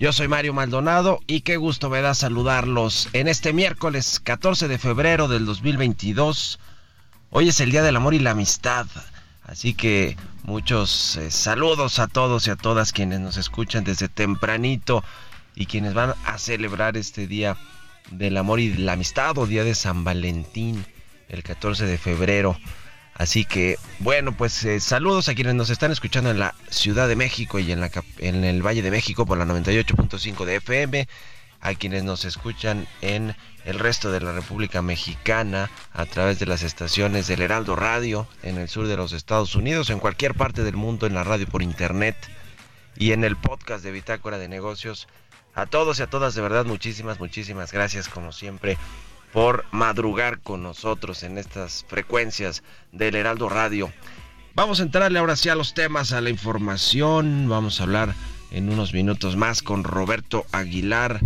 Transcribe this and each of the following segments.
Yo soy Mario Maldonado y qué gusto me da saludarlos en este miércoles 14 de febrero del 2022. Hoy es el Día del Amor y la Amistad. Así que muchos eh, saludos a todos y a todas quienes nos escuchan desde tempranito y quienes van a celebrar este día del amor y la amistad o día de San Valentín, el 14 de febrero. Así que, bueno, pues eh, saludos a quienes nos están escuchando en la Ciudad de México y en, la, en el Valle de México por la 98.5 de FM, a quienes nos escuchan en el resto de la República Mexicana a través de las estaciones del Heraldo Radio en el sur de los Estados Unidos, en cualquier parte del mundo, en la radio por internet y en el podcast de Bitácora de Negocios. A todos y a todas, de verdad, muchísimas, muchísimas gracias como siempre por madrugar con nosotros en estas frecuencias del Heraldo Radio. Vamos a entrarle ahora sí a los temas, a la información. Vamos a hablar en unos minutos más con Roberto Aguilar.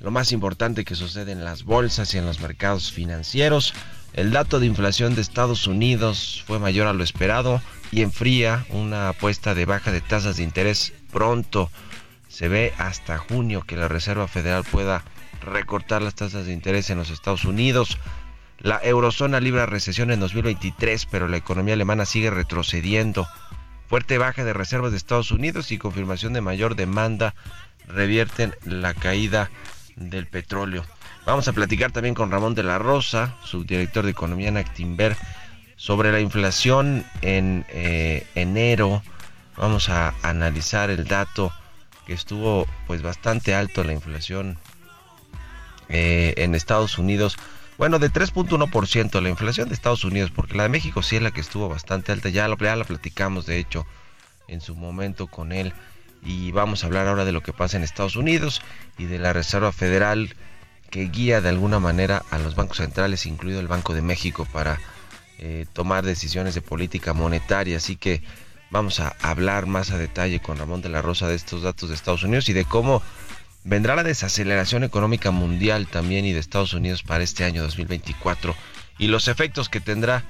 Lo más importante que sucede en las bolsas y en los mercados financieros. El dato de inflación de Estados Unidos fue mayor a lo esperado y enfría una apuesta de baja de tasas de interés pronto. Se ve hasta junio que la Reserva Federal pueda recortar las tasas de interés en los Estados Unidos. La eurozona libra recesión en 2023, pero la economía alemana sigue retrocediendo. Fuerte baja de reservas de Estados Unidos y confirmación de mayor demanda revierten la caída del petróleo. Vamos a platicar también con Ramón de la Rosa, subdirector de Economía en Actimber, sobre la inflación en eh, enero. Vamos a analizar el dato que estuvo pues bastante alto la inflación eh, en Estados Unidos. Bueno, de 3.1% la inflación de Estados Unidos, porque la de México sí es la que estuvo bastante alta. Ya, ya la platicamos, de hecho, en su momento con él. Y vamos a hablar ahora de lo que pasa en Estados Unidos y de la Reserva Federal que guía de alguna manera a los bancos centrales, incluido el Banco de México, para eh, tomar decisiones de política monetaria. Así que vamos a hablar más a detalle con Ramón de la Rosa de estos datos de Estados Unidos y de cómo vendrá la desaceleración económica mundial también y de Estados Unidos para este año 2024 y los efectos que tendrá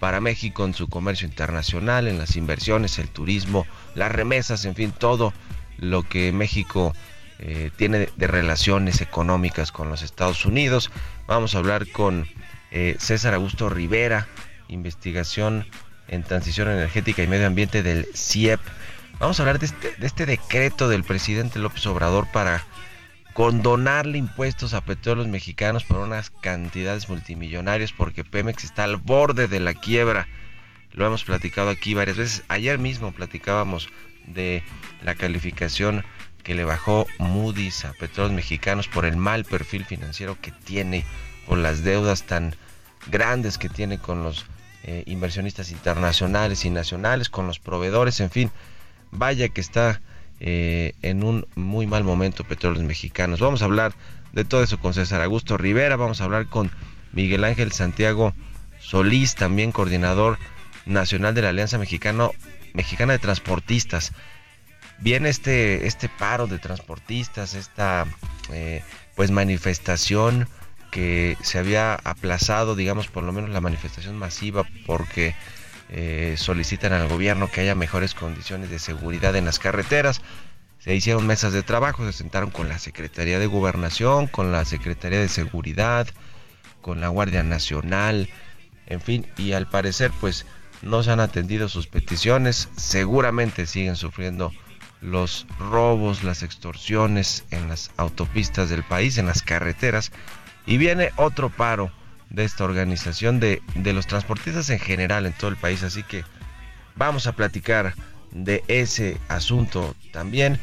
para México en su comercio internacional, en las inversiones, el turismo, las remesas, en fin, todo lo que México eh, tiene de, relaciones económicas con los Estados Unidos. Vamos a hablar con eh, César Augusto Rivera, investigación en transición energética y medio ambiente del CIEP. Vamos a hablar de este, de este decreto del presidente López Obrador para condonarle impuestos a petróleos mexicanos por unas cantidades multimillonarias porque Pemex está al borde de la quiebra. Lo hemos platicado aquí varias veces. Ayer mismo platicábamos de la calificación que le bajó Moody's a petróleos mexicanos por el mal perfil financiero que tiene, por las deudas tan grandes que tiene con los eh, inversionistas internacionales y nacionales, con los proveedores, en fin. Vaya que está eh, en un muy mal momento Petróleos Mexicanos. Vamos a hablar de todo eso con César Augusto Rivera, vamos a hablar con Miguel Ángel Santiago Solís, también coordinador nacional de la Alianza Mexicano, Mexicana de Transportistas. Viene este, este paro de transportistas, esta eh, pues manifestación que se había aplazado, digamos por lo menos la manifestación masiva, porque eh, solicitan al gobierno que haya mejores condiciones de seguridad en las carreteras. Se hicieron mesas de trabajo, se sentaron con la Secretaría de Gobernación, con la Secretaría de Seguridad, con la Guardia Nacional, en fin, y al parecer pues no se han atendido sus peticiones, seguramente siguen sufriendo los robos, las extorsiones en las autopistas del país, en las carreteras. Y viene otro paro de esta organización de, de los transportistas en general en todo el país. Así que vamos a platicar de ese asunto también.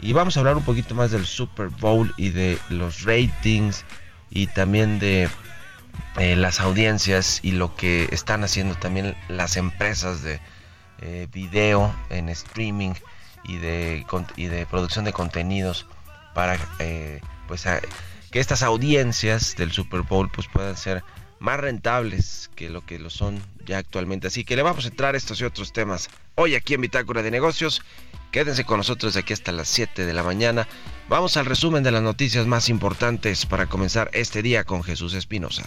Y vamos a hablar un poquito más del Super Bowl y de los ratings y también de eh, las audiencias y lo que están haciendo también las empresas de eh, video en streaming y de, y de producción de contenidos para eh, pues que estas audiencias del Super Bowl pues puedan ser más rentables que lo que lo son ya actualmente. Así que le vamos a entrar a estos y otros temas hoy aquí en Bitácora de Negocios. Quédense con nosotros de aquí hasta las 7 de la mañana. Vamos al resumen de las noticias más importantes para comenzar este día con Jesús Espinosa.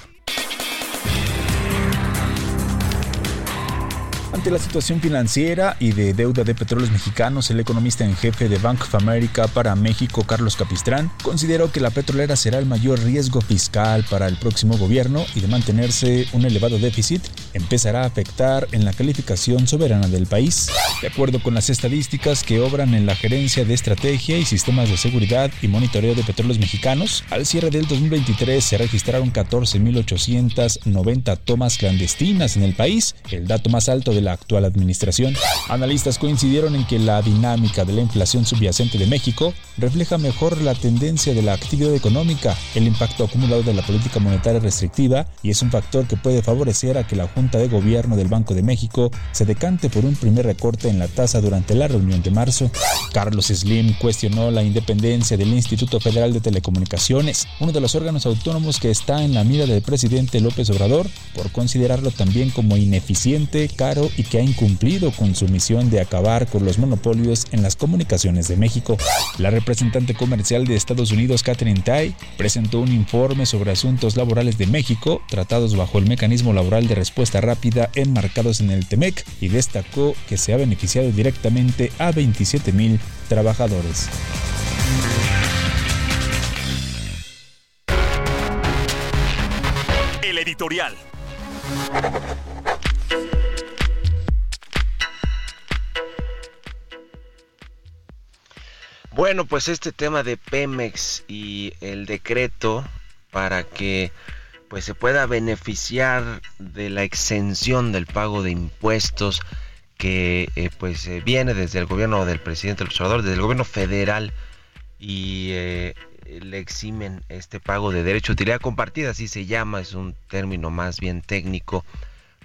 Ante la situación financiera y de deuda de petróleos mexicanos, el economista en jefe de Bank of America para México, Carlos Capistrán, consideró que la petrolera será el mayor riesgo fiscal para el próximo gobierno y de mantenerse un elevado déficit, empezará a afectar en la calificación soberana del país. De acuerdo con las estadísticas que obran en la Gerencia de Estrategia y Sistemas de Seguridad y Monitoreo de Petróleos Mexicanos, al cierre del 2023 se registraron 14.890 tomas clandestinas en el país, el dato más alto de la actual administración. Analistas coincidieron en que la dinámica de la inflación subyacente de México refleja mejor la tendencia de la actividad económica, el impacto acumulado de la política monetaria restrictiva y es un factor que puede favorecer a que la Junta de Gobierno del Banco de México se decante por un primer recorte en la tasa durante la reunión de marzo. Carlos Slim cuestionó la independencia del Instituto Federal de Telecomunicaciones, uno de los órganos autónomos que está en la mira del presidente López Obrador, por considerarlo también como ineficiente, caro y que ha incumplido con su misión de acabar con los monopolios en las comunicaciones de México. La representante comercial de Estados Unidos, Catherine Tai, presentó un informe sobre asuntos laborales de México, tratados bajo el mecanismo laboral de respuesta rápida enmarcados en el TEMEC, y destacó que se ha beneficiado directamente a 27 mil trabajadores. El editorial. Bueno, pues este tema de Pemex y el decreto para que pues se pueda beneficiar de la exención del pago de impuestos que eh, pues eh, viene desde el gobierno del presidente López Obrador, desde el gobierno federal y eh, le eximen este pago de derecho a utilidad compartida, así se llama, es un término más bien técnico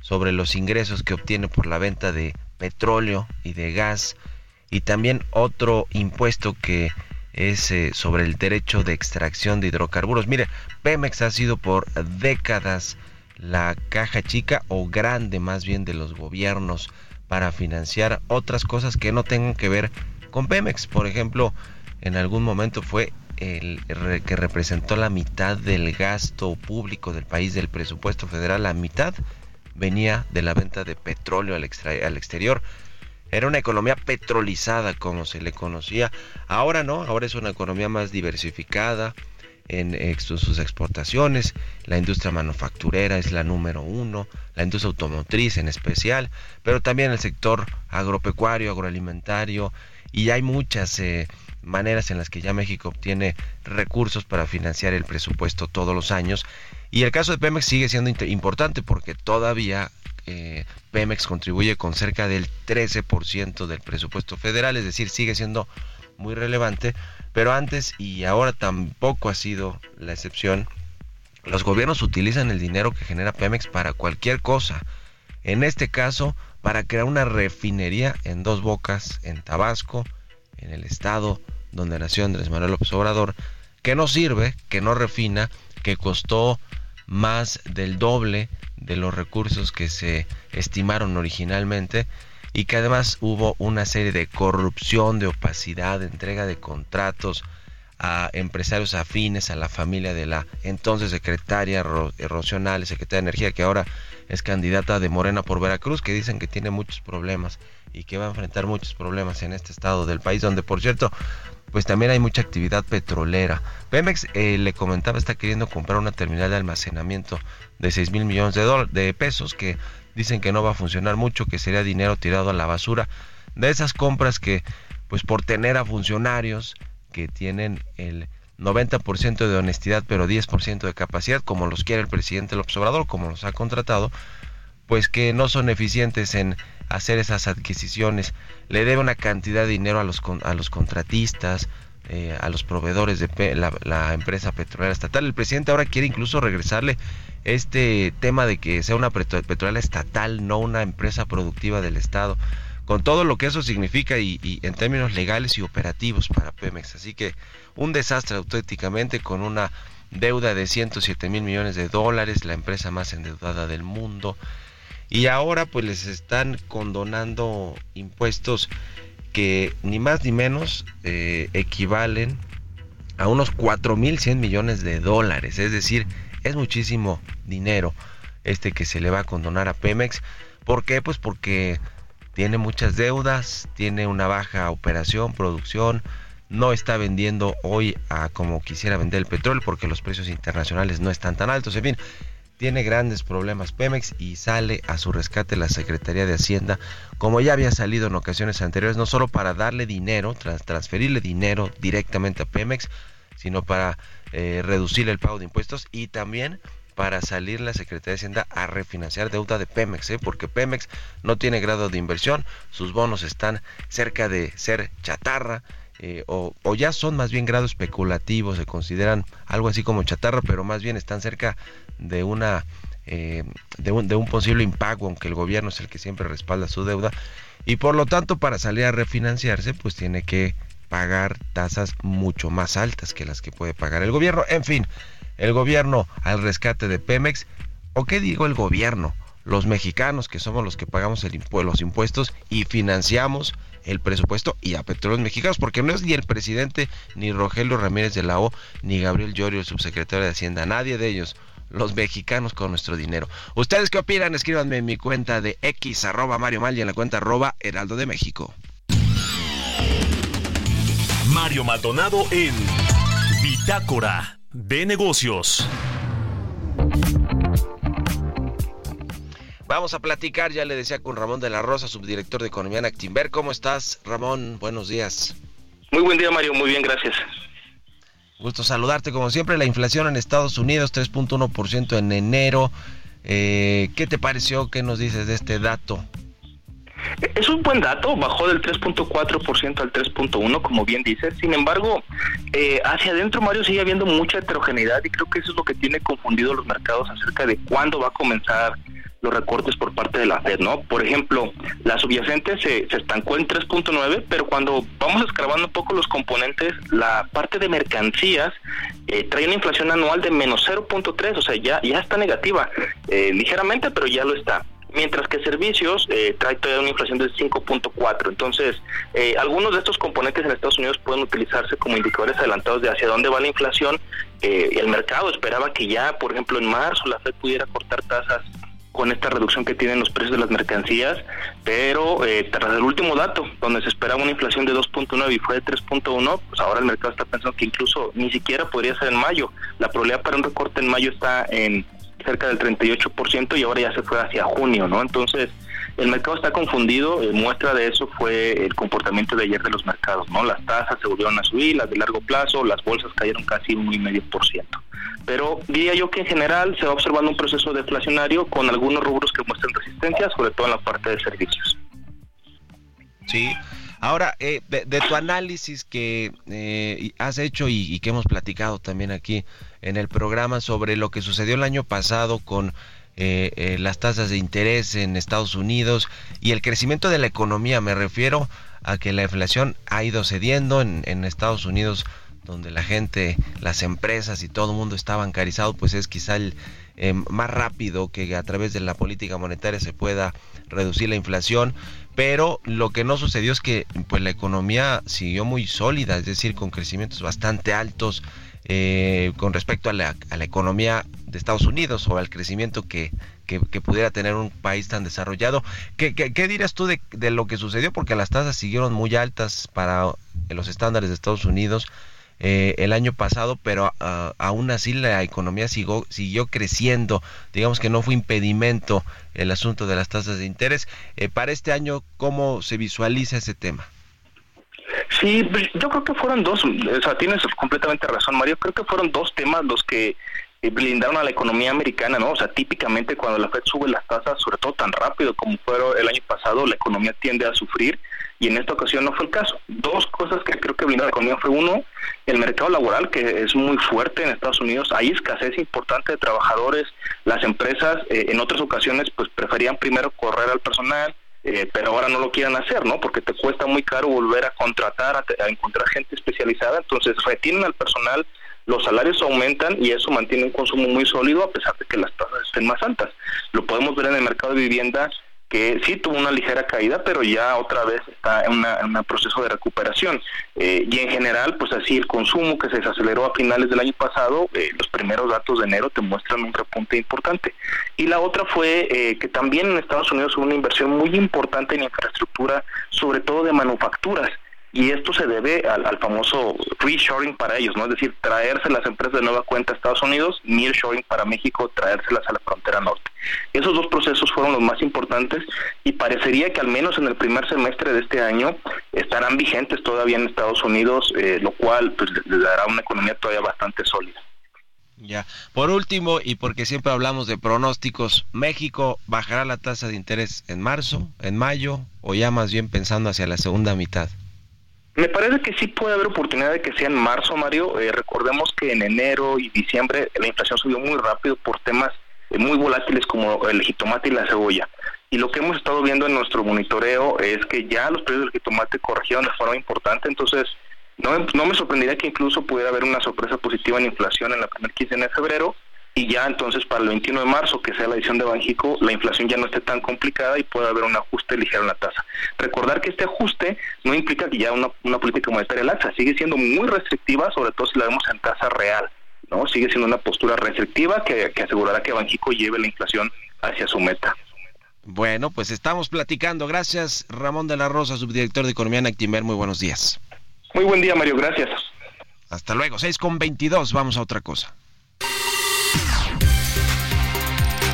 sobre los ingresos que obtiene por la venta de petróleo y de gas y también otro impuesto que es eh, sobre el derecho de extracción de hidrocarburos. Mire, Pemex ha sido por décadas la caja chica o grande más bien de los gobiernos para financiar otras cosas que no tengan que ver con Pemex. Por ejemplo, en algún momento fue el que representó la mitad del gasto público del país, del presupuesto federal, la mitad venía de la venta de petróleo al, al exterior. Era una economía petrolizada como se le conocía. Ahora no, ahora es una economía más diversificada en sus exportaciones. La industria manufacturera es la número uno, la industria automotriz en especial, pero también el sector agropecuario, agroalimentario y hay muchas eh, maneras en las que ya México obtiene recursos para financiar el presupuesto todos los años. Y el caso de Pemex sigue siendo importante porque todavía eh, Pemex contribuye con cerca del 13% del presupuesto federal, es decir, sigue siendo muy relevante, pero antes y ahora tampoco ha sido la excepción. Los gobiernos utilizan el dinero que genera Pemex para cualquier cosa. En este caso, para crear una refinería en dos bocas, en Tabasco, en el estado donde nació Andrés Manuel López Obrador, que no sirve, que no refina, que costó más del doble de los recursos que se estimaron originalmente y que además hubo una serie de corrupción, de opacidad, de entrega de contratos a empresarios afines a la familia de la entonces secretaria Rocional, secretaria de Energía, que ahora es candidata de Morena por Veracruz, que dicen que tiene muchos problemas y que va a enfrentar muchos problemas en este estado del país, donde por cierto pues también hay mucha actividad petrolera. Pemex, eh, le comentaba, está queriendo comprar una terminal de almacenamiento de 6 mil millones de, de pesos que dicen que no va a funcionar mucho, que sería dinero tirado a la basura. De esas compras que pues por tener a funcionarios que tienen el 90% de honestidad pero 10% de capacidad, como los quiere el presidente López Obrador, como los ha contratado, pues que no son eficientes en hacer esas adquisiciones. Le debe una cantidad de dinero a los, a los contratistas, eh, a los proveedores de la, empresa petrolera estatal. El presidente ahora quiere incluso regresarle este tema de que sea una petrolera estatal, no una empresa productiva del Estado, con todo lo que eso significa y, y en términos legales y operativos para Pemex. Así que un desastre auténticamente con una deuda de 107 mil millones de dólares, la empresa más endeudada del mundo. Y ahora pues les están condonando impuestos que ni más ni menos eh, equivalen a unos 4.100 millones de dólares. Es decir, es muchísimo dinero este que se le va a condonar a Pemex. ¿Por qué? Pues porque tiene muchas deudas, tiene una baja operación, producción, no está vendiendo hoy a como quisiera vender el petróleo porque los precios internacionales no están tan altos. En fin, tiene grandes problemas Pemex y sale a su rescate la Secretaría de Hacienda, como ya había salido en ocasiones anteriores, no solo para darle dinero, transferirle dinero directamente a Pemex, sino para eh, reducir el pago de impuestos y también para salir la Secretaría de Hacienda a refinanciar deuda de Pemex, ¿eh? porque Pemex no tiene grado de inversión, sus bonos están cerca de ser chatarra, eh, o, o, ya son más bien grados especulativos, se consideran algo así como chatarra, pero más bien están cerca de una eh, de, un, de un posible impago, aunque el gobierno es el que siempre respalda su deuda, y por lo tanto para salir a refinanciarse, pues tiene que pagar tasas mucho más altas que las que puede pagar el gobierno. En fin, el gobierno al rescate de Pemex, o qué digo el gobierno, los mexicanos que somos los que pagamos el los impuestos y financiamos el presupuesto y a petróleos mexicanos, porque no es ni el presidente, ni Rogelio Ramírez de la O, ni Gabriel Llorio, el subsecretario de Hacienda, nadie de ellos los mexicanos con nuestro dinero. ¿Ustedes qué opinan? Escríbanme en mi cuenta de X arroba Mario Mal y en la cuenta arroba Heraldo de México. Mario Maldonado en Bitácora de Negocios. Vamos a platicar, ya le decía con Ramón de la Rosa, subdirector de Economía en Actimber. ¿Cómo estás, Ramón? Buenos días. Muy buen día, Mario. Muy bien, gracias. Gusto saludarte. Como siempre, la inflación en Estados Unidos, 3.1% en enero. Eh, ¿Qué te pareció? ¿Qué nos dices de este dato? Es un buen dato, bajó del 3.4% al 3.1%, como bien dices. Sin embargo, eh, hacia adentro, Mario, sigue habiendo mucha heterogeneidad y creo que eso es lo que tiene confundido los mercados acerca de cuándo va a comenzar los recortes por parte de la Fed, ¿no? Por ejemplo, la subyacente se, estancó en 3.9, pero cuando vamos escarbando un poco los componentes, la parte de mercancías eh, trae una inflación anual de menos 0.3, o sea, ya, ya está negativa, eh, ligeramente, pero ya lo está mientras que servicios eh, trae todavía una inflación del 5.4. Entonces, eh, algunos de estos componentes en Estados Unidos pueden utilizarse como indicadores adelantados de hacia dónde va la inflación. Eh, el mercado esperaba que ya, por ejemplo, en marzo la Fed pudiera cortar tasas con esta reducción que tienen los precios de las mercancías, pero eh, tras el último dato, donde se esperaba una inflación de 2.9 y fue de 3.1, pues ahora el mercado está pensando que incluso ni siquiera podría ser en mayo. La probabilidad para un recorte en mayo está en cerca del 38% y ahora ya se fue hacia junio, ¿no? Entonces, el mercado está confundido, eh, muestra de eso fue el comportamiento de ayer de los mercados, ¿no? Las tasas se volvieron a subir, las de largo plazo, las bolsas cayeron casi un y medio por ciento pero diría yo que en general se va observando un proceso deflacionario con algunos rubros que muestran resistencia, sobre todo en la parte de servicios. Sí. Ahora, eh, de, tu análisis que eh, has hecho y, que hemos platicado también aquí en el programa sobre lo que sucedió el año pasado con eh, las tasas de interés en Estados Unidos y el crecimiento de la economía, me refiero a que la inflación ha ido cediendo en, en Estados Unidos donde la gente, las empresas y todo el mundo está bancarizado, pues es quizá el eh, más rápido que a través de la política monetaria se pueda reducir la inflación, pero lo que no sucedió es que pues la economía siguió muy sólida, es decir, con crecimientos bastante altos eh, con respecto a la, economía de Estados Unidos o al crecimiento que, que, pudiera tener un país tan desarrollado. ¿Qué, qué, dirías tú de, de, lo que sucedió? Porque las tasas siguieron muy altas para los estándares de Estados Unidos. Eh, el año pasado, pero uh, aún así la economía siguió, siguió creciendo. Digamos que no fue impedimento el asunto de las tasas de interés. Eh, para este año, ¿cómo se visualiza ese tema? Sí, pues, yo creo que fueron dos, o sea, tienes completamente razón, Mario. Creo que fueron dos temas los que eh, blindaron a la economía americana, ¿no? O sea, típicamente cuando la Fed sube las tasas, sobre todo tan rápido como fue el año pasado, la economía tiende a sufrir y en esta ocasión no fue el caso. Dos cosas que creo que a la economía fue uno, el mercado laboral que es muy fuerte en Estados Unidos, hay escasez importante de trabajadores, las empresas eh, en otras ocasiones pues preferían primero correr al personal, eh, pero ahora no lo quieran hacer, ¿no? Porque te cuesta muy caro volver a contratar, a, a encontrar gente especializada, entonces retienen al personal los salarios aumentan y eso mantiene un consumo muy sólido a pesar de que las tasas estén más altas. Lo podemos ver en el mercado de vivienda que sí tuvo una ligera caída, pero ya otra vez está en, un proceso de recuperación. Eh, y en general, pues así el consumo que se desaceleró a finales del año pasado, eh, los primeros datos de enero te muestran un repunte importante. Y la otra fue eh, que también en Estados Unidos hubo una inversión muy importante en infraestructura, sobre todo de manufacturas y esto se debe al, famoso reshoring para ellos, ¿no? Es decir, traerse las empresas de nueva cuenta a Estados Unidos, nearshoring para México, traérselas a la frontera norte. Esos dos procesos fueron los más importantes y parecería que al menos en el primer semestre de este año estarán vigentes todavía en Estados Unidos, eh, lo cual pues, les dará una economía todavía bastante sólida. Ya. Por último, y porque siempre hablamos de pronósticos, ¿México bajará la tasa de interés en marzo, en mayo o ya más bien pensando hacia la segunda mitad? Me parece que sí puede haber oportunidad de que sea en marzo, Mario. Eh, recordemos que en enero y diciembre la inflación subió muy rápido por temas eh, muy volátiles como el jitomate y la cebolla. Y lo que hemos estado viendo en nuestro monitoreo es que ya los precios del jitomate corrigieron de forma importante, entonces no, no me sorprendería que incluso pudiera haber una sorpresa positiva en inflación en la primera quincena de febrero y ya entonces para el 21 de marzo, que sea la edición de Banjico, la inflación ya no esté tan complicada y pueda haber un ajuste ligero en la tasa. Recordar que este ajuste no implica que ya una, una política monetaria laxa, sigue siendo muy restrictiva, sobre todo si la vemos en tasa real, ¿no? Sigue siendo una postura restrictiva que, que asegurará que Banjico lleve la inflación hacia su meta. Bueno, pues estamos platicando. Gracias, Ramón de la Rosa, subdirector de Economía en Actimer. Muy buenos días. Muy buen día, Mario. Gracias. Hasta luego. 6 con 22. Vamos a otra cosa.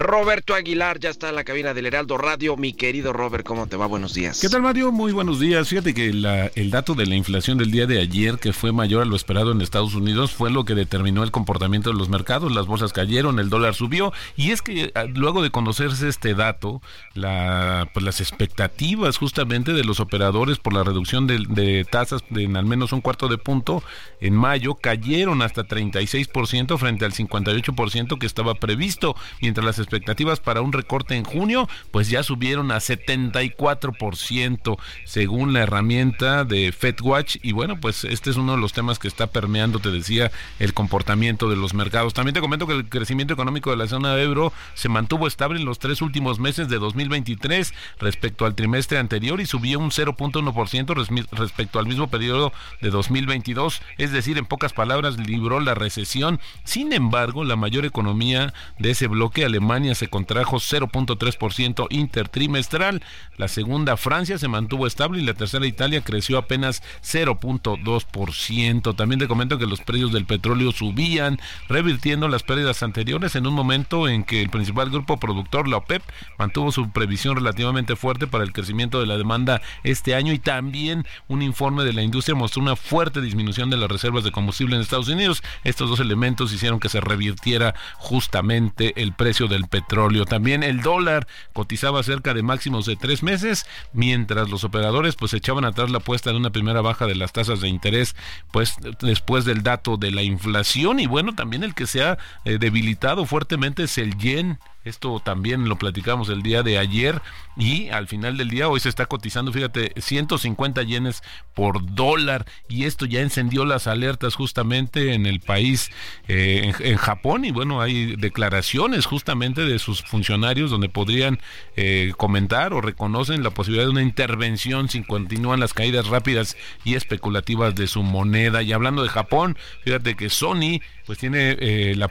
Roberto Aguilar ya está en la cabina del Heraldo Radio. Mi querido Robert, ¿cómo te va? Buenos días. ¿Qué tal, Mario? Muy buenos días. Fíjate que el dato de la inflación del día de ayer, que fue mayor a lo esperado en Estados Unidos, fue lo que determinó el comportamiento de los mercados. Las bolsas cayeron, el dólar subió. Y es que ah, luego de conocerse este dato, la, pues las expectativas justamente de los operadores por la reducción de, tasas en al menos un cuarto de punto en mayo cayeron hasta 36% frente al 58% que estaba previsto, mientras las expectativas para un recorte en junio, pues ya subieron a 74% según la herramienta de FedWatch. Y bueno, pues este es uno de los temas que está permeando, te decía, el comportamiento de los mercados. También te comento que el crecimiento económico de la zona de euro se mantuvo estable en los tres últimos meses de 2023 respecto al trimestre anterior y subió un 0.1% respecto al mismo periodo de 2022. Es decir, en pocas palabras, libró la recesión. Sin embargo, la mayor economía de ese bloque, Alemania, se contrajo 0.3% intertrimestral, la segunda Francia se mantuvo estable y la tercera Italia creció apenas 0.2%. También te comento que los precios del petróleo subían, revirtiendo las pérdidas anteriores en un momento en que el principal grupo productor, la OPEP, mantuvo su previsión relativamente fuerte para el crecimiento de la demanda este año y también un informe de la industria mostró una fuerte disminución de las reservas de combustible en Estados Unidos. Estos dos elementos hicieron que se revirtiera justamente el precio del petróleo. También el dólar cotizaba cerca de máximos de tres meses, mientras los operadores pues echaban atrás la apuesta de una primera baja de las tasas de interés, pues después del dato de la inflación y bueno, también el que se ha eh, debilitado fuertemente es el yen esto también lo platicamos el día de ayer y al final del día hoy se está cotizando, fíjate, 150 yenes por dólar y esto ya encendió las alertas justamente en el país, eh, en, Japón y bueno, hay declaraciones justamente de sus funcionarios donde podrían eh, comentar o reconocen la posibilidad de una intervención si continúan las caídas rápidas y especulativas de su moneda. Y hablando de Japón, fíjate que Sony pues tiene eh, la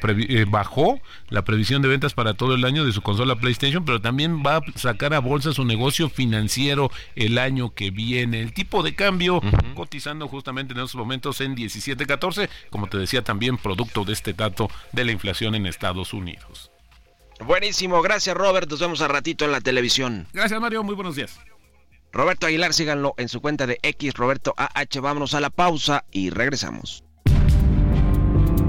bajó la previsión de ventas para todo el el año de su consola PlayStation, pero también va a sacar a bolsa su negocio financiero el año que viene. El tipo de cambio cotizando justamente en esos momentos en 17.14, como te decía también producto de este dato de la inflación en Estados Unidos. Buenísimo, gracias Robert, nos vemos a ratito en la televisión. Gracias Mario, muy buenos días. Roberto Aguilar, síganlo en su cuenta de X, Roberto AH. Vámonos a la pausa y regresamos.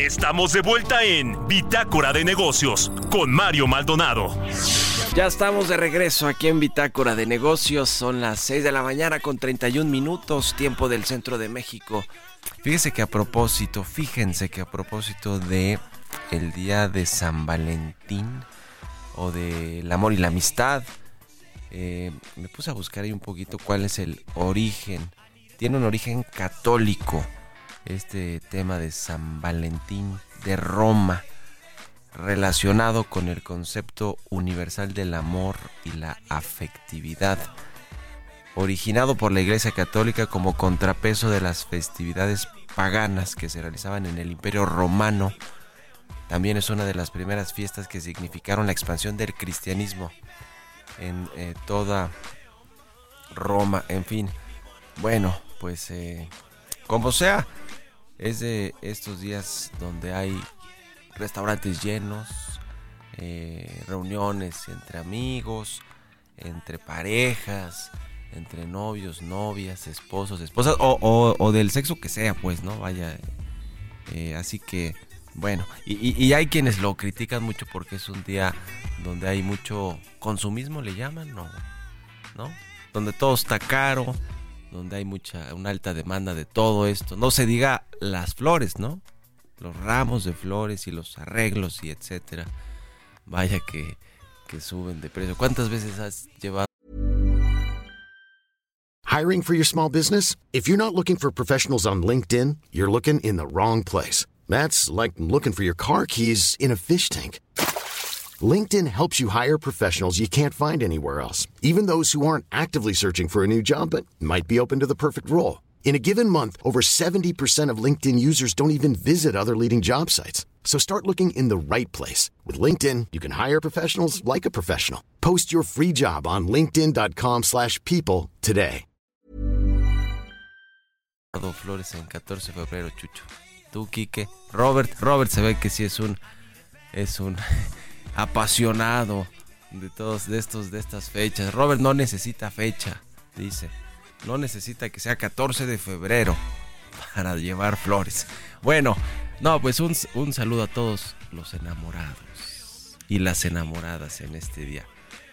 Estamos de vuelta en Bitácora de Negocios con Mario Maldonado. Ya estamos de regreso aquí en Bitácora de Negocios. Son las 6 de la mañana con 31 minutos, tiempo del centro de México. Fíjese que a propósito, fíjense que a propósito de el día de San Valentín o del amor y la amistad, eh, me puse a buscar ahí un poquito cuál es el origen. Tiene un origen católico este tema de San Valentín de Roma relacionado con el concepto universal del amor y la afectividad, originado por la Iglesia Católica como contrapeso de las festividades paganas que se realizaban en el Imperio Romano. También es una de las primeras fiestas que significaron la expansión del cristianismo en eh, toda Roma. En fin, bueno, pues eh, como sea, es de estos días donde hay restaurantes llenos, eh, reuniones entre amigos, entre parejas, entre novios, novias, esposos, esposas, o, del sexo que sea, pues, ¿no? Vaya. Eh, así que, bueno, y, hay quienes lo critican mucho porque es un día donde hay mucho consumismo, le llaman, ¿no? ¿No? Donde todo está caro, donde hay mucha, una alta demanda de todo esto. No se diga las flores, ¿no? Los ramos de flores y los arreglos y etcétera. Vaya que, que suben de precio. ¿Cuántas veces has llevado? Hiring for your small business? If you're not looking for professionals on LinkedIn, you're looking in the wrong place. That's like looking for your car keys in a fish tank. LinkedIn helps you hire professionals you can't find anywhere else, even those who aren't actively searching for a new job but might be open to the perfect role. In a given month, over 70% of LinkedIn users don't even visit other leading job sites. So start looking in the right place. With LinkedIn, you can hire professionals like a professional. Post your free job on linkedin.com slash people today. Flores en 14 de febrero, Chucho. Tú, Quique. Robert, Robert se ve que sí es un... Es un... apasionado de todos de estos de estas fechas. Robert no necesita fecha, dice. No necesita que sea 14 de febrero para llevar flores. Bueno, no, pues un, un saludo a todos los enamorados y las enamoradas en este día.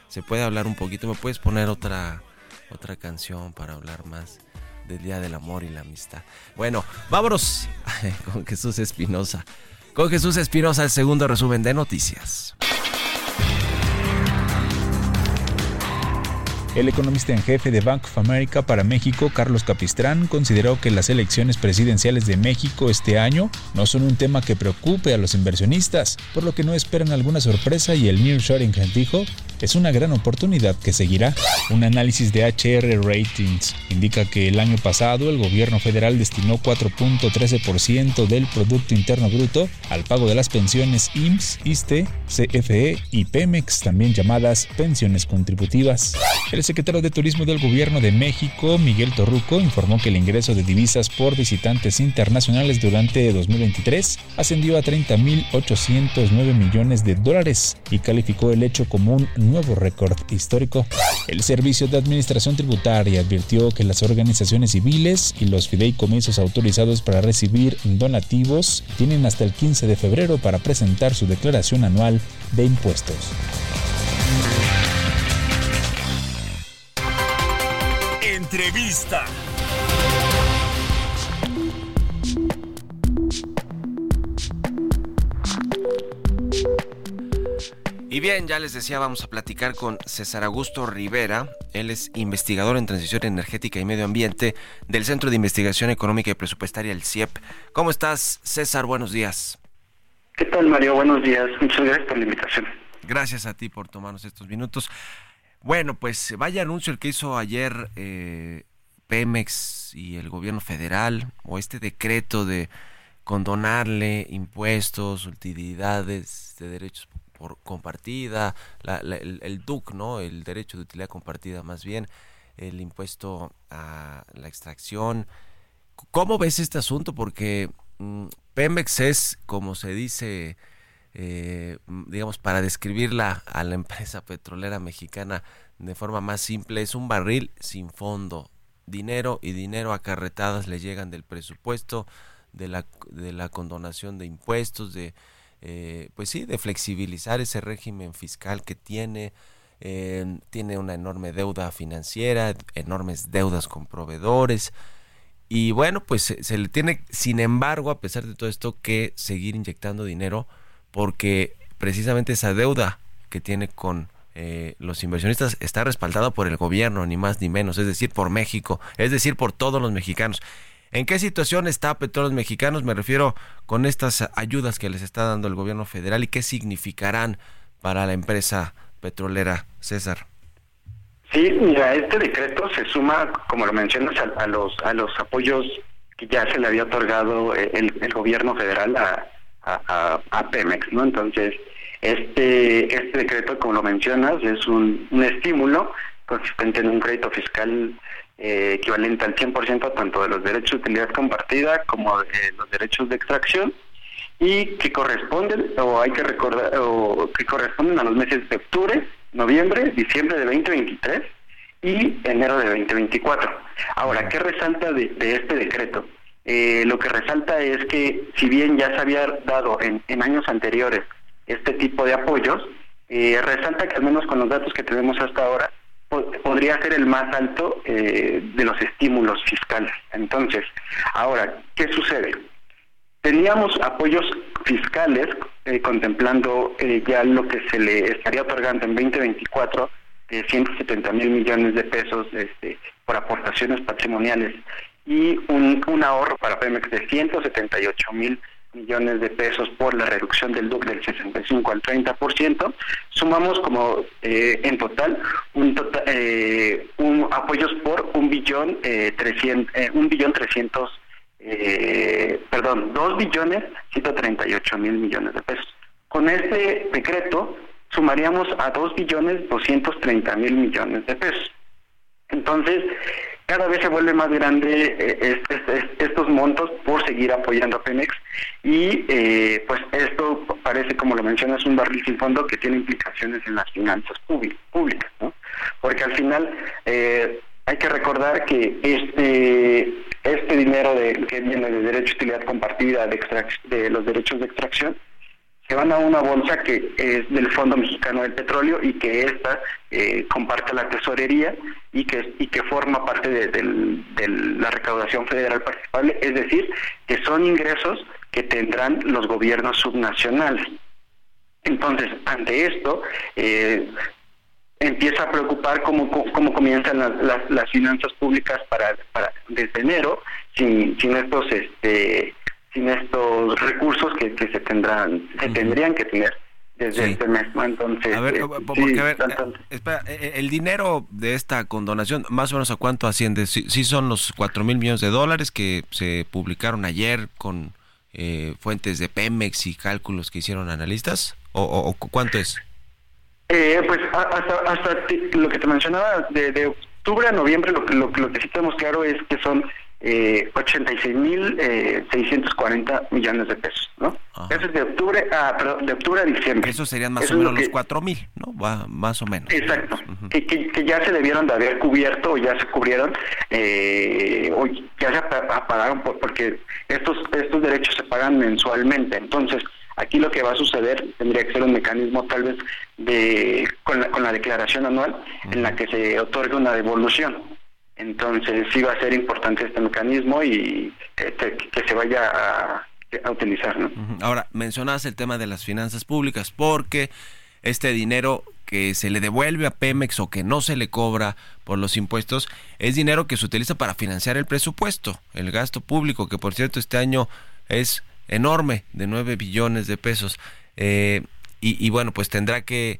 Se puede hablar un poquito, me puedes poner otra otra canción para hablar más del Día del Amor y la Amistad. Bueno, vámonos con Jesús Espinosa. Con Jesús Espinosa, el segundo resumen de noticias. El economista en jefe de Bank of America para México, Carlos Capistrán, consideró que las elecciones presidenciales de México este año no son un tema que preocupe a los inversionistas, por lo que no esperan alguna sorpresa y el nearshoring dijo es una gran oportunidad que seguirá. Un análisis de HR Ratings indica que el año pasado el gobierno federal destinó 4.13% del Producto Interno Bruto al pago de las pensiones IMSS, ISTE, CFE y Pemex, también llamadas pensiones contributivas. El secretario de Turismo del Gobierno de México, Miguel Torruco, informó que el ingreso de divisas por visitantes internacionales durante 2023 ascendió a 30.809 millones de dólares y calificó el hecho como un nuevo récord histórico. El Servicio de Administración Tributaria advirtió que las organizaciones civiles y los fideicomisos autorizados para recibir donativos tienen hasta el 15 de febrero para presentar su declaración anual de impuestos. Entrevista. Y bien, ya les decía, vamos a platicar con César Augusto Rivera. Él es investigador en transición energética y medio ambiente del Centro de Investigación Económica y Presupuestaria, el CIEP. ¿Cómo estás, César? Buenos días. ¿Qué tal, Mario? Buenos días. Muchas gracias por la invitación. Gracias a ti por tomarnos estos minutos. Bueno, pues vaya anuncio el que hizo ayer eh, Pemex y el gobierno federal, o este decreto de condonarle impuestos, utilidades de derechos por compartida, el, el, DUC, ¿no? El derecho de utilidad compartida más bien, el impuesto a la extracción. ¿Cómo ves este asunto? Porque mm, Pemex es, como se dice, eh, digamos, para describirla a la empresa petrolera mexicana de forma más simple, es un barril sin fondo. Dinero y dinero acarretadas le llegan del presupuesto, de la, de la condonación de impuestos, de, eh, pues sí, de flexibilizar ese régimen fiscal que tiene. Tiene una enorme deuda financiera, enormes deudas con proveedores. Y bueno, pues se, se, le tiene, sin embargo, a pesar de todo esto, que seguir inyectando dinero porque precisamente esa deuda que tiene con eh, los inversionistas está respaldada por el gobierno, ni más ni menos, es decir, por México, es decir, por todos los mexicanos. ¿En qué situación está Petróleos Mexicanos? Me refiero con estas ayudas que les está dando el gobierno federal y qué significarán para la empresa petrolera, César. Sí, mira, este decreto se suma, como lo mencionas, a, los a los apoyos que ya se le había otorgado eh, el, gobierno federal a, a, Pemex, ¿no? Entonces, este, este decreto, como lo mencionas, es un, estímulo consistente en un crédito fiscal eh, equivalente al 100% tanto de los derechos de utilidad compartida como de los derechos de extracción y que corresponden o hay que recordar o que corresponden a los meses de octubre, noviembre, diciembre de 2023 y enero de 2024. Ahora, ¿qué resalta de este decreto? Eh, lo que resalta es que si bien ya se había dado en, años anteriores este tipo de apoyos, eh, resalta que al menos con los datos que tenemos hasta ahora, podría ser el más alto eh, de los estímulos fiscales. Entonces, ahora, ¿qué sucede? Teníamos apoyos fiscales contemplando ya lo que se le estaría otorgando en 2024 de 170 mil millones de pesos este, por aportaciones patrimoniales y un, ahorro para Pemex de 178 mil de pesos por la reducción del DUC del 65 al 30%, sumamos como eh, en total un, total, eh, un apoyos por un billón eh, 300, eh, un billón 300 eh, perdón, 2 billones 138 mil millones de pesos. Con este decreto sumaríamos a 2 billones 230 mil millones de pesos. Entonces, cada vez se vuelve más grande eh, estos montos por seguir apoyando a Pemex y eh, pues esto parece, como lo mencionas, un barril sin fondo que tiene implicaciones en las finanzas públicas, ¿no? Porque al final eh, hay que recordar que este este dinero de, que viene de derecho de utilidad compartida, de, de los derechos de extracción, se van a una bolsa que es del Fondo Mexicano del Petróleo y que esta eh, comparte la tesorería y que y que forma parte de, la recaudación federal participable, es decir, que son ingresos que tendrán los gobiernos subnacionales. Entonces, ante esto, eh, empieza a preocupar cómo, cómo comienzan las, las, finanzas públicas para, para desde enero sin, sin estos este sin estos recursos que, se tendrán se tendrían que tener desde este mes entonces a ver, eh, porque, a ver espera, eh, eh, el dinero de esta condonación más o menos a cuánto asciende sí, son los cuatro mil millones de dólares que se publicaron ayer con fuentes de Pemex y cálculos que hicieron analistas o, cuánto es pues hasta, hasta lo que te mencionaba de, de octubre a noviembre lo, lo, lo que sí tenemos claro es que son eh, 86.640 eh, millones de pesos, ¿no? Eso es de octubre a de octubre a diciembre. Eso serían más o menos los 4.000, ¿no? Va, más o menos. Exacto. que, que, ya se debieron de haber cubierto o ya se cubrieron eh, o ya se apagaron porque estos estos derechos se pagan mensualmente. Entonces, aquí lo que va a suceder tendría que ser un mecanismo tal vez de con la, con la declaración anual en la que se otorgue una devolución entonces sí va a ser importante este mecanismo y este, que se vaya a, utilizar. ¿no? Ahora, mencionas el tema de las finanzas públicas porque este dinero que se le devuelve a Pemex o que no se le cobra por los impuestos es dinero que se utiliza para financiar el presupuesto, el gasto público, que por cierto este año es enorme, de 9 billones de pesos. Eh, y, bueno, pues tendrá que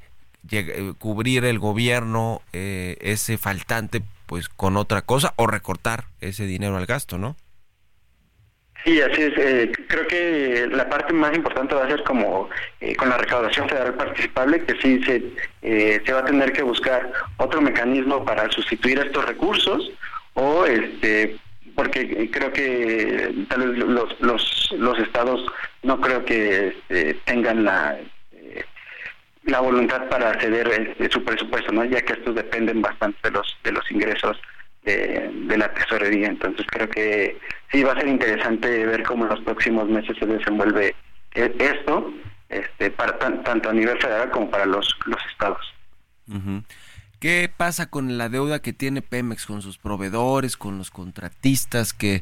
cubrir el gobierno eh, ese faltante pues con otra cosa o recortar ese dinero al gasto, ¿no? Sí, así es. Eh, creo que la parte más importante va a ser como eh, con la recaudación federal participable, que sí se, eh, se va a tener que buscar otro mecanismo para sustituir estos recursos o este porque creo que tal vez los, los, los estados no creo que este, tengan la la voluntad para ceder su presupuesto, ¿no? ya que estos dependen bastante de los de los ingresos de, la tesorería. Entonces creo que sí va a ser interesante ver cómo en los próximos meses se desenvuelve e, esto, este, para tanto a nivel federal como para los, los estados. ¿Qué pasa con la deuda que tiene Pemex con sus proveedores, con los contratistas que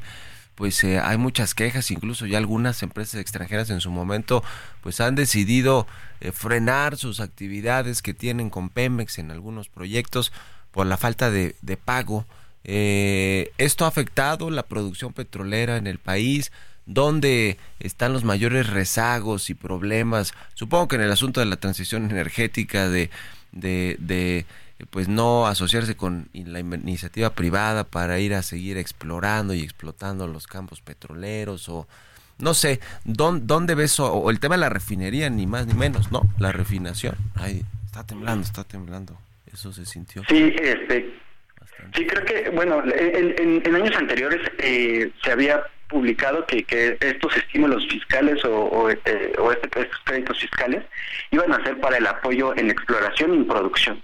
pues eh, hay muchas quejas, incluso ya algunas empresas extranjeras en su momento pues han decidido eh, frenar sus actividades que tienen con Pemex en algunos proyectos por la falta de, de pago. Eh, ¿Esto ha afectado la producción petrolera en el país? ¿Dónde están los mayores rezagos y problemas? Supongo que en el asunto de la transición energética, de, de, pues no asociarse con la iniciativa privada para ir a seguir explorando y explotando los campos petroleros o no sé, ¿dónde, dónde ves o, el tema de la refinería ni más ni menos, ¿no? La refinación. Ay, está temblando, está temblando. Eso se sintió. Sí, este Sí, creo que, bueno, en, años anteriores eh, se había publicado que, que estos estímulos fiscales o, o, este, este, estos créditos fiscales iban a ser para el apoyo en exploración y producción.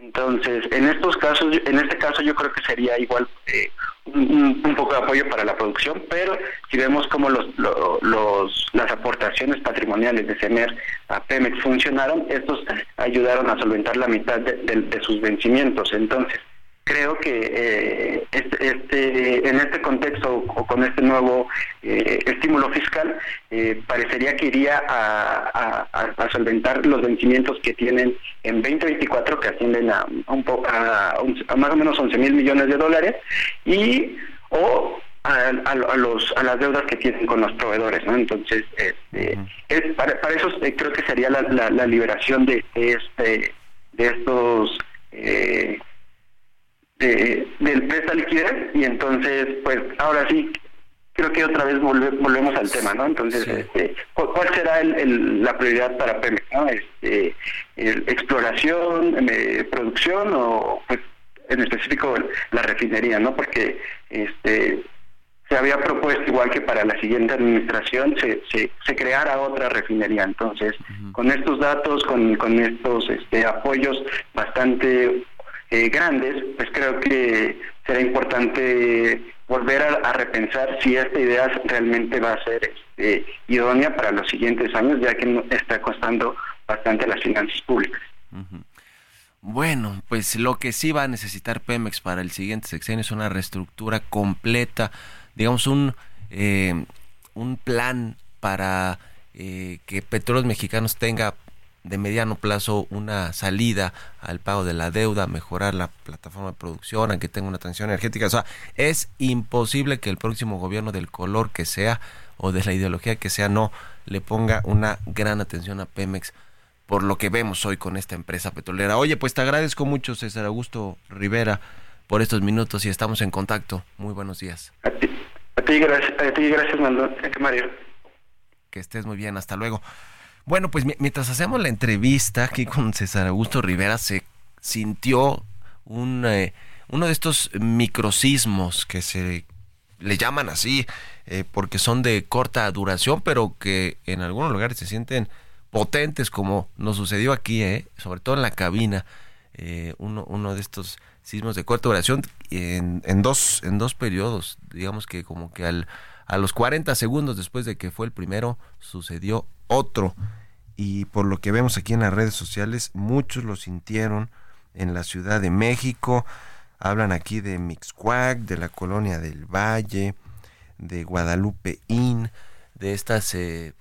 Entonces, en estos casos, en este caso yo creo que sería igual eh, un, poco de apoyo para la producción, pero si vemos cómo los, las aportaciones patrimoniales de CEMER a Pemex funcionaron, estos ayudaron a solventar la mitad de sus vencimientos. Entonces, creo que eh, este, este, en este contexto o con este nuevo eh, estímulo fiscal eh, parecería que iría a, solventar los vencimientos que tienen en 2024 que ascienden a, un a, más o menos 11 mil millones de dólares y o a, los a las deudas que tienen con los proveedores no entonces este, es, para, eso creo que sería la, la, liberación de, este de estos eh, de, del presta liquidez y entonces pues ahora sí creo que otra vez volvemos al tema, ¿no? Entonces, este, ¿cuál será el, la prioridad para Pemex? ¿no? Este, exploración, producción o pues en específico la refinería, ¿no? Porque este se había propuesto igual que para la siguiente administración se, se, se creara otra refinería. Entonces, con estos datos, con, con estos este, apoyos bastante eh, grandes, pues creo que será importante volver a, repensar si esta idea realmente va a ser este, idónea para los siguientes años, ya que está costando bastante las finanzas públicas. Bueno, pues lo que sí va a necesitar Pemex para el siguiente sexenio es una reestructura completa, digamos un, eh, un plan para eh, que Petróleos Mexicanos tenga de mediano plazo una salida al pago de la deuda, mejorar la plataforma de producción, aunque tenga una transición energética. O sea, es imposible que el próximo gobierno del color que sea o de la ideología que sea no le ponga una gran atención a Pemex por lo que vemos hoy con esta empresa petrolera. Oye, pues te agradezco mucho, César Augusto Rivera, por estos minutos y estamos en contacto. Muy buenos días. A ti, a ti gracias, a ti gracias, Mario. Que estés muy bien, hasta luego. Bueno, pues mientras hacemos la entrevista aquí con César Augusto Rivera, se sintió un, eh, uno de estos microsismos que se le llaman así, eh, porque son de corta duración, pero que en algunos lugares se sienten potentes, como nos sucedió aquí, eh, sobre todo en la cabina, uno, uno de estos sismos de corta duración en, en, dos, en dos periodos, digamos que como que al, a los 40 segundos después de que fue el primero, sucedió otro y por lo que vemos aquí en las redes sociales, muchos lo sintieron en la Ciudad de México. Hablan aquí de Mixcuac, de la colonia del Valle, de Guadalupe Inn, de estas eh,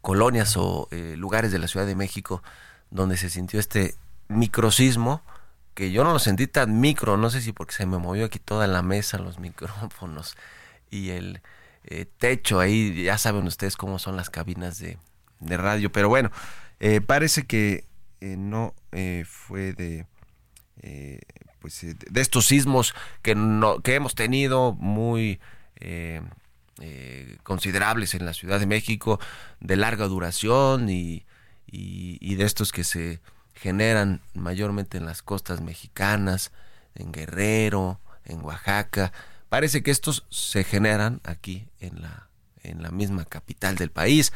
colonias o eh, lugares de la Ciudad de México donde se sintió este microsismo, que yo no lo sentí tan micro, no sé si porque se me movió aquí toda la mesa, los micrófonos y el eh, techo ahí, ya saben ustedes cómo son las cabinas de, de radio. Pero bueno, eh, parece que eh, no eh, fue de pues de estos sismos que no, que hemos tenido muy eh, considerables en la Ciudad de México, de larga duración y, y, de estos que se generan mayormente en las costas mexicanas, en Guerrero, en Oaxaca. Parece que estos se generan aquí en la, en la misma capital del país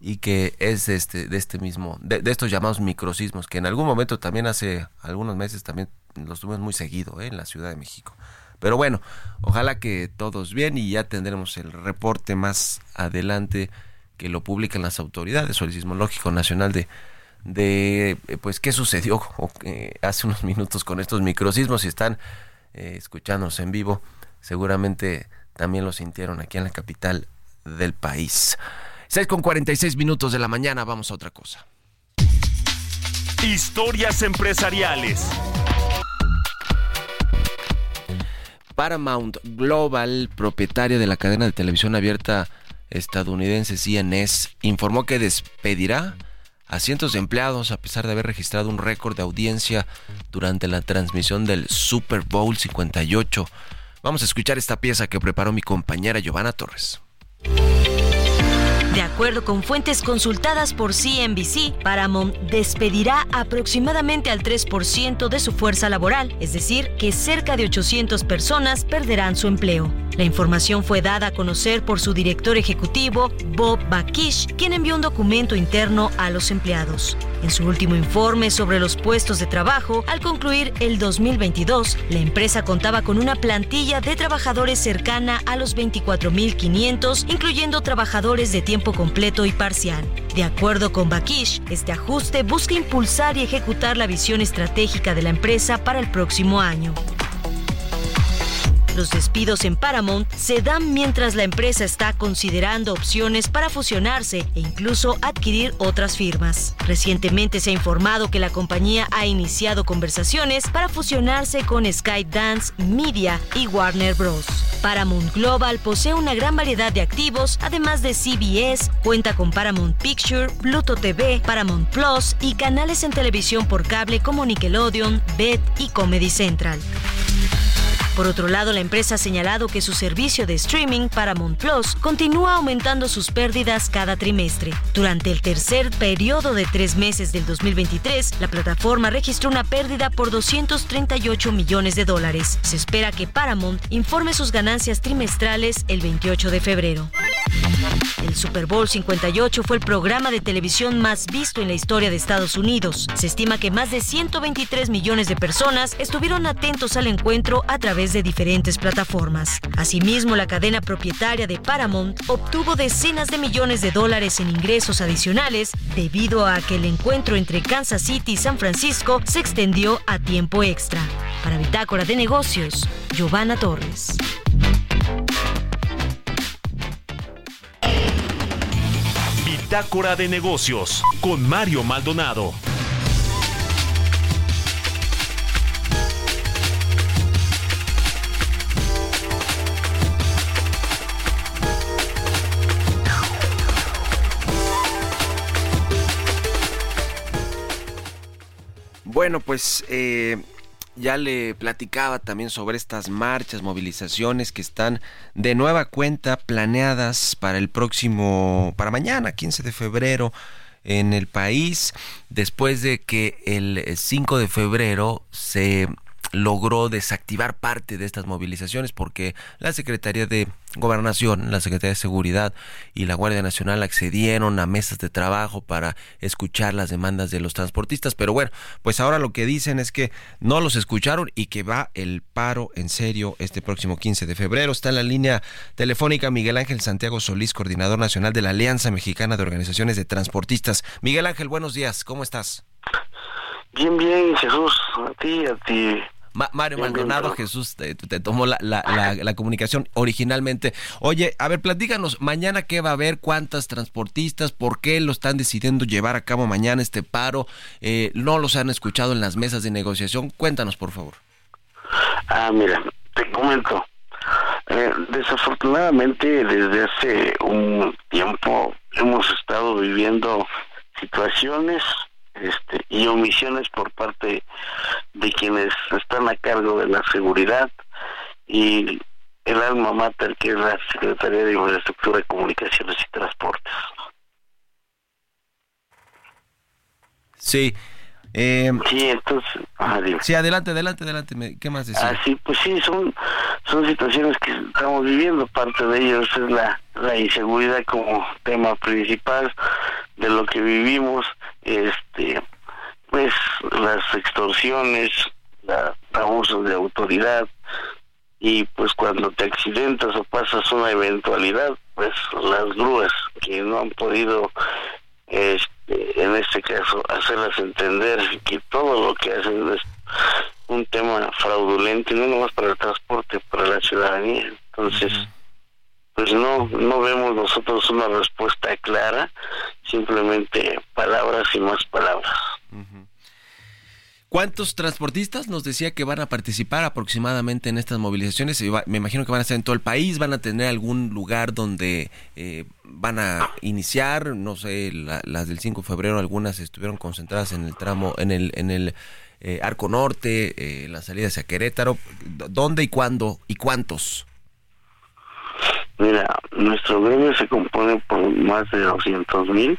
y que es este, de este mismo, de, estos llamados microsismos, que en algún momento también hace algunos meses también los tuvimos muy seguido ¿eh? en la Ciudad de México. Pero bueno, ojalá que todos bien y ya tendremos el reporte más adelante que lo publiquen las autoridades o el Sismológico Nacional de, de eh, pues qué sucedió hace unos minutos con estos microsismos. Si están eh, escuchándonos en vivo, seguramente también lo sintieron aquí en la capital del país. 6 con 46 minutos de la mañana, vamos a otra cosa. Historias empresariales. Paramount Global, propietaria de la cadena de televisión abierta estadounidense CNS, informó que despedirá a cientos de empleados a pesar de haber registrado un récord de audiencia durante la transmisión del Super Bowl 58. Vamos a escuchar esta pieza que preparó mi compañera Giovanna Torres. De acuerdo con fuentes consultadas por CNBC, Paramount despedirá aproximadamente al 3% de su fuerza laboral, es decir, que cerca de 800 personas perderán su empleo. La información fue dada a conocer por su director ejecutivo, Bob Bakish, quien envió un documento interno a los empleados. En su último informe sobre los puestos de trabajo, al concluir el 2022, la empresa contaba con una plantilla de trabajadores cercana a los 24.500, incluyendo trabajadores de tiempo completo y parcial. De acuerdo con Bakish, este ajuste busca impulsar y ejecutar la visión estratégica de la empresa para el próximo año. Los despidos en Paramount se dan mientras la empresa está considerando opciones para fusionarse e incluso adquirir otras firmas. Recientemente se ha informado que la compañía ha iniciado conversaciones para fusionarse con Skydance Media y Warner Bros. Paramount Global posee una gran variedad de activos, además de CBS, cuenta con Paramount Picture, Pluto TV, Paramount Plus y canales en televisión por cable como Nickelodeon, BET y Comedy Central. Por otro lado, la empresa ha señalado que su servicio de streaming Paramount Plus continúa aumentando sus pérdidas cada trimestre. Durante el tercer periodo de tres meses del 2023, la plataforma registró una pérdida por 238 millones de dólares. Se espera que Paramount informe sus ganancias trimestrales el 28 de febrero. El Super Bowl 58 fue el programa de televisión más visto en la historia de Estados Unidos. Se estima que más de 123 millones de personas estuvieron atentos al encuentro a través de diferentes plataformas. Asimismo, la cadena propietaria de Paramount obtuvo decenas de millones de dólares en ingresos adicionales debido a que el encuentro entre Kansas City y San Francisco se extendió a tiempo extra. Para Bitácora de Negocios, Giovanna Torres. Bitácora de Negocios con Mario Maldonado. Bueno, pues eh, ya le platicaba también sobre estas marchas, movilizaciones que están de nueva cuenta planeadas para el próximo, para mañana, 15 de febrero en el país, después de que el 5 de febrero se logró desactivar parte de estas movilizaciones porque la Secretaría de Gobernación, la Secretaría de Seguridad y la Guardia Nacional accedieron a mesas de trabajo para escuchar las demandas de los transportistas, pero bueno, pues ahora lo que dicen es que no los escucharon y que va el paro en serio este próximo 15 de febrero. Está en la línea telefónica Miguel Ángel Santiago Solís, coordinador nacional de la Alianza Mexicana de Organizaciones de Transportistas. Miguel Ángel, buenos días, ¿cómo estás? Bien, bien, Jesús, a ti, a ti, Mario Maldonado, Jesús, te, tomó la, la, comunicación originalmente. Oye, a ver, platícanos, mañana qué va a haber, cuántas transportistas, por qué lo están decidiendo llevar a cabo mañana este paro, eh, no los han escuchado en las mesas de negociación. Cuéntanos, por favor. Ah, mira, te comento. Eh, desafortunadamente, desde hace un tiempo hemos estado viviendo situaciones este, y omisiones por parte de quienes están a cargo de la seguridad y el alma mater que es la Secretaría de Infraestructura, Comunicaciones y Transportes. Sí. Eh, sí, entonces... sí, adelante, adelante, adelante. ¿Qué más decir? Ah, sí, pues sí, son, son situaciones que estamos viviendo. Parte de ellos es la, la inseguridad como tema principal de lo que vivimos. Este, pues las extorsiones, la, abuso de autoridad, y pues cuando te accidentas o pasas una eventualidad, pues las grúas que no han podido este, en este caso, hacerlas entender que todo lo que hacen es un tema fraudulento, no nomás para el transporte, para la ciudadanía. Entonces, pues no, no vemos nosotros una respuesta clara, simplemente palabras y más palabras. ¿Cuántos transportistas nos decía que van a participar aproximadamente en estas movilizaciones? Me imagino que van a estar en todo el país, van a tener algún lugar donde eh, van a iniciar, no sé, las del 5 de febrero, algunas estuvieron concentradas en el tramo, en el, en el eh, Arco Norte, eh, la salida hacia Querétaro. ¿Dónde y cuándo y cuántos? Mira, nuestro gremio se compone por más de 200 mil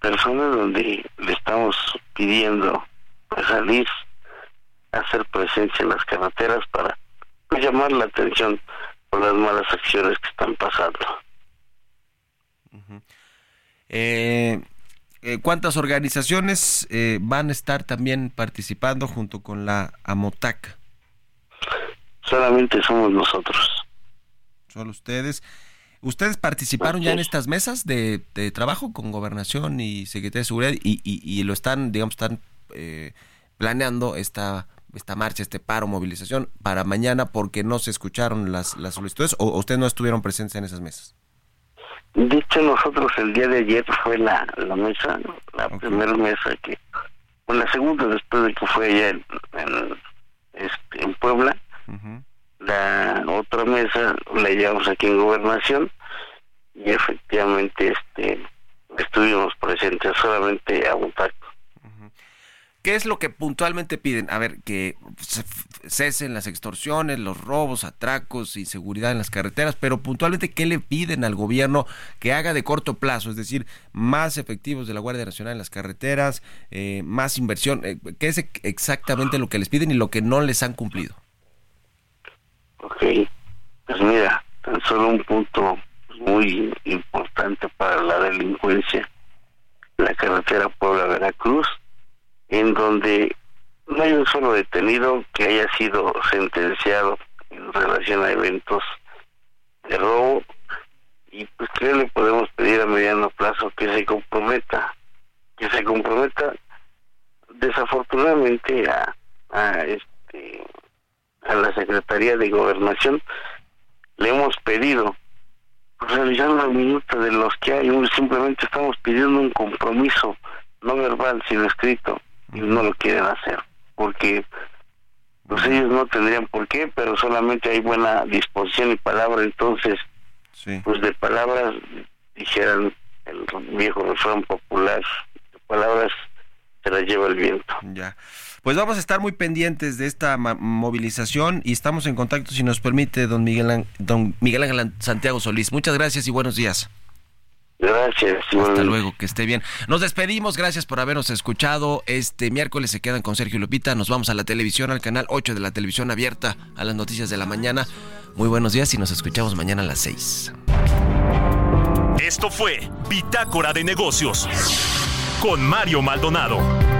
personas donde le estamos pidiendo salir a hacer presencia en las carreteras para llamar la atención por las malas acciones que están pasando. Eh, eh, ¿Cuántas organizaciones eh, van a estar también participando junto con la AMOTAC? Solamente somos nosotros. Solo ustedes. ¿Ustedes participaron ya en estas mesas de, trabajo con Gobernación y Secretaría de Seguridad y, y lo están, digamos, están eh, planeando esta esta marcha, este paro, movilización para mañana porque no se escucharon las, las solicitudes o ustedes no estuvieron presentes en esas mesas? Dicho nosotros el día de ayer fue la, la mesa, la primera mesa que, o la segunda después de que fue allá en, en, este, en Puebla, la otra mesa la llevamos aquí en Gobernación y efectivamente este estuvimos presentes solamente a votar ¿Qué es lo que puntualmente piden? A ver, que cesen las extorsiones, los robos, atracos, inseguridad en las carreteras, pero puntualmente, ¿qué le piden al gobierno que haga de corto plazo? Es decir, más efectivos de la Guardia Nacional en las carreteras, eh, más inversión. Eh, ¿Qué es exactamente lo que les piden y lo que no les han cumplido? Ok, pues mira, tan solo un punto muy importante para la delincuencia, la carretera Puebla-Veracruz en donde no hay un solo detenido que haya sido sentenciado en relación a eventos de robo y pues qué le podemos pedir a mediano plazo que se comprometa que se comprometa desafortunadamente a, a este a la Secretaría de Gobernación le hemos pedido realizar una minuta de los que hay simplemente estamos pidiendo un compromiso no verbal sino escrito y no lo quieren hacer porque pues ellos no tendrían por qué pero solamente hay buena disposición y palabra entonces pues de palabras dijeran el viejo refrán popular de palabras se las lleva el viento ya pues vamos a estar muy pendientes de esta movilización y estamos en contacto si nos permite don Miguel don Miguel Ángel Santiago Solís muchas gracias y buenos días Gracias. Hasta luego, que esté bien. Nos despedimos, gracias por habernos escuchado. Este miércoles se quedan con Sergio Lupita. Nos vamos a la televisión, al canal 8 de la televisión abierta, a las noticias de la mañana. Muy buenos días y nos escuchamos mañana a las 6. Esto fue Bitácora de Negocios con Mario Maldonado.